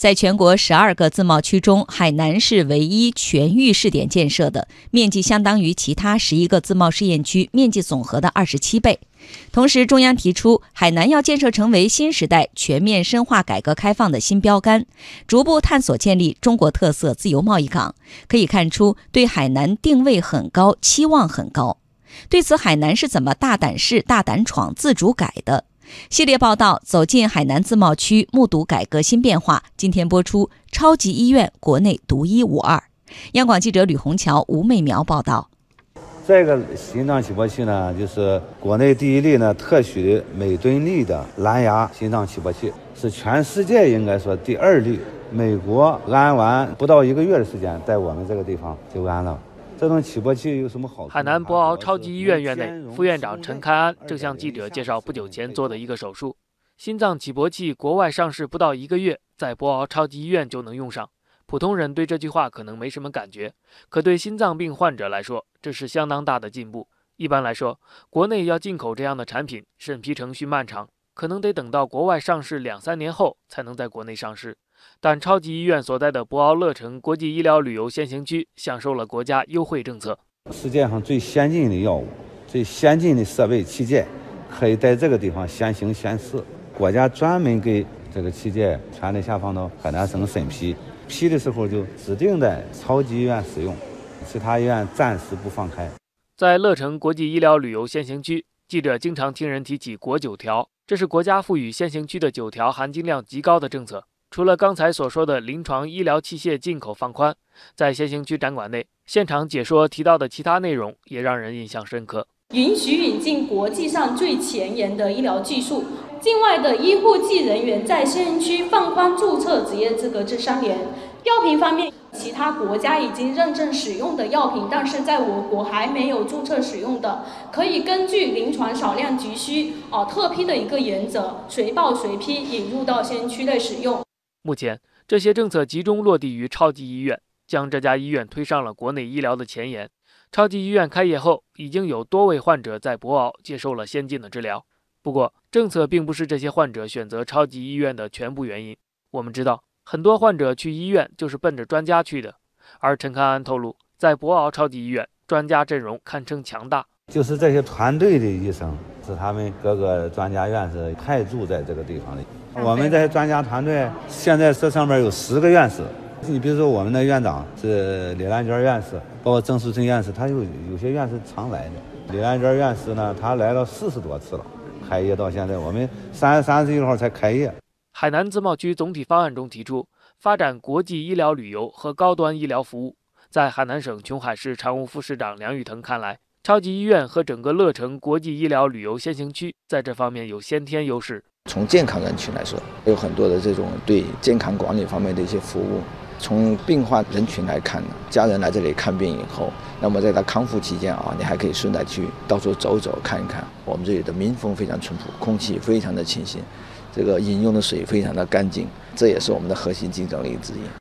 在全国十二个自贸区中，海南是唯一全域试点建设的，面积相当于其他十一个自贸试验区面积总和的二十七倍。同时，中央提出，海南要建设成为新时代全面深化改革开放的新标杆，逐步探索建立中国特色自由贸易港。可以看出，对海南定位很高，期望很高。对此，海南是怎么大胆试、大胆闯、自主改的？系列报道走进海南自贸区，目睹改革新变化。今天播出，超级医院国内独一无二。央广记者吕红桥、吴美苗报道。这个心脏起搏器呢，就是国内第一例呢特许每吨力的蓝牙心脏起搏器，是全世界应该说第二例。美国安完不到一个月的时间，在我们这个地方就安了。这种起搏器有什么好处？海南博鳌超级医院院内，副院长陈开安正向记者介绍不久前做的一个手术。心脏起搏器国外上市不到一个月，在博鳌超级医院就能用上。普通人对这句话可能没什么感觉，可对心脏病患者来说，这是相当大的进步。一般来说，国内要进口这样的产品，审批程序漫长，可能得等到国外上市两三年后才能在国内上市。但超级医院所在的博鳌乐城国际医疗旅游先行区享受了国家优惠政策。世界上最先进的药物、最先进的设备器械，可以在这个地方先行先试。国家专门给这个器械全力下放到海南省审批，批的时候就指定在超级医院使用，其他医院暂时不放开。在乐城国际医疗旅游先行区，记者经常听人提起“国九条”，这是国家赋予先行区的九条含金量极高的政策。除了刚才所说的临床医疗器械进口放宽，在先行区展馆内现场解说提到的其他内容也让人印象深刻。允许引进国际上最前沿的医疗技术，境外的医护技人员在先行区放宽注册执业资格至三年。药品方面，其他国家已经认证使用的药品，但是在我国还没有注册使用的，可以根据临床少量急需哦特批的一个原则，随报随批引入到先行区内使用。目前，这些政策集中落地于超级医院，将这家医院推上了国内医疗的前沿。超级医院开业后，已经有多位患者在博鳌接受了先进的治疗。不过，政策并不是这些患者选择超级医院的全部原因。我们知道，很多患者去医院就是奔着专家去的。而陈康安透露，在博鳌超级医院，专家阵容堪称强大，就是这些团队的医生，是他们各个专家院士派驻在这个地方的。我们这些专家团队现在这上面有十个院士，你比如说我们的院长是李兰娟院士，包括郑树森院士，他有有些院士常来的。李兰娟院士呢，他来了四十多次了，开业到现在，我们三月三十一号才开业。海南自贸区总体方案中提出，发展国际医疗旅游和高端医疗服务。在海南省琼海市常务副市长梁玉腾看来，超级医院和整个乐城国际医疗旅游先行区在这方面有先天优势。从健康人群来说，有很多的这种对健康管理方面的一些服务。从病患人群来看，家人来这里看病以后，那么在他康复期间啊，你还可以顺带去到处走走看一看。我们这里的民风非常淳朴，空气非常的清新，这个饮用的水非常的干净，这也是我们的核心竞争力之一。